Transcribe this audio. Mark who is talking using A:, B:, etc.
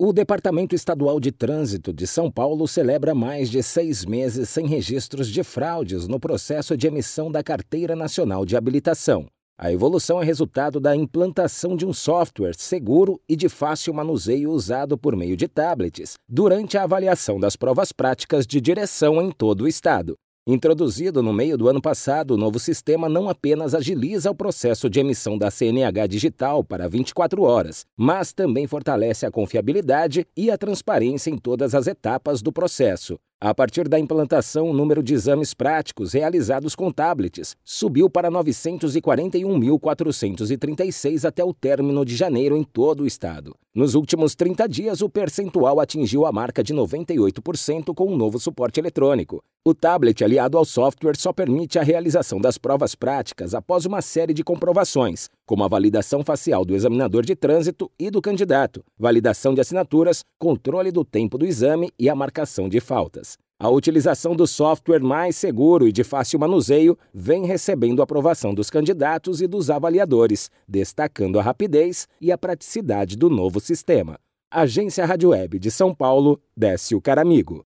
A: O Departamento Estadual de Trânsito de São Paulo celebra mais de seis meses sem registros de fraudes no processo de emissão da Carteira Nacional de Habilitação. A evolução é resultado da implantação de um software seguro e de fácil manuseio usado por meio de tablets durante a avaliação das provas práticas de direção em todo o estado. Introduzido no meio do ano passado, o novo sistema não apenas agiliza o processo de emissão da CNH digital para 24 horas, mas também fortalece a confiabilidade e a transparência em todas as etapas do processo. A partir da implantação, o número de exames práticos realizados com tablets subiu para 941.436 até o término de janeiro em todo o estado. Nos últimos 30 dias, o percentual atingiu a marca de 98% com o um novo suporte eletrônico. O tablet aliado ao software só permite a realização das provas práticas após uma série de comprovações, como a validação facial do examinador de trânsito e do candidato, validação de assinaturas, controle do tempo do exame e a marcação de faltas. A utilização do software mais seguro e de fácil manuseio vem recebendo aprovação dos candidatos e dos avaliadores, destacando a rapidez e a praticidade do novo sistema. Agência Rádio Web de São Paulo, Décio Caramigo.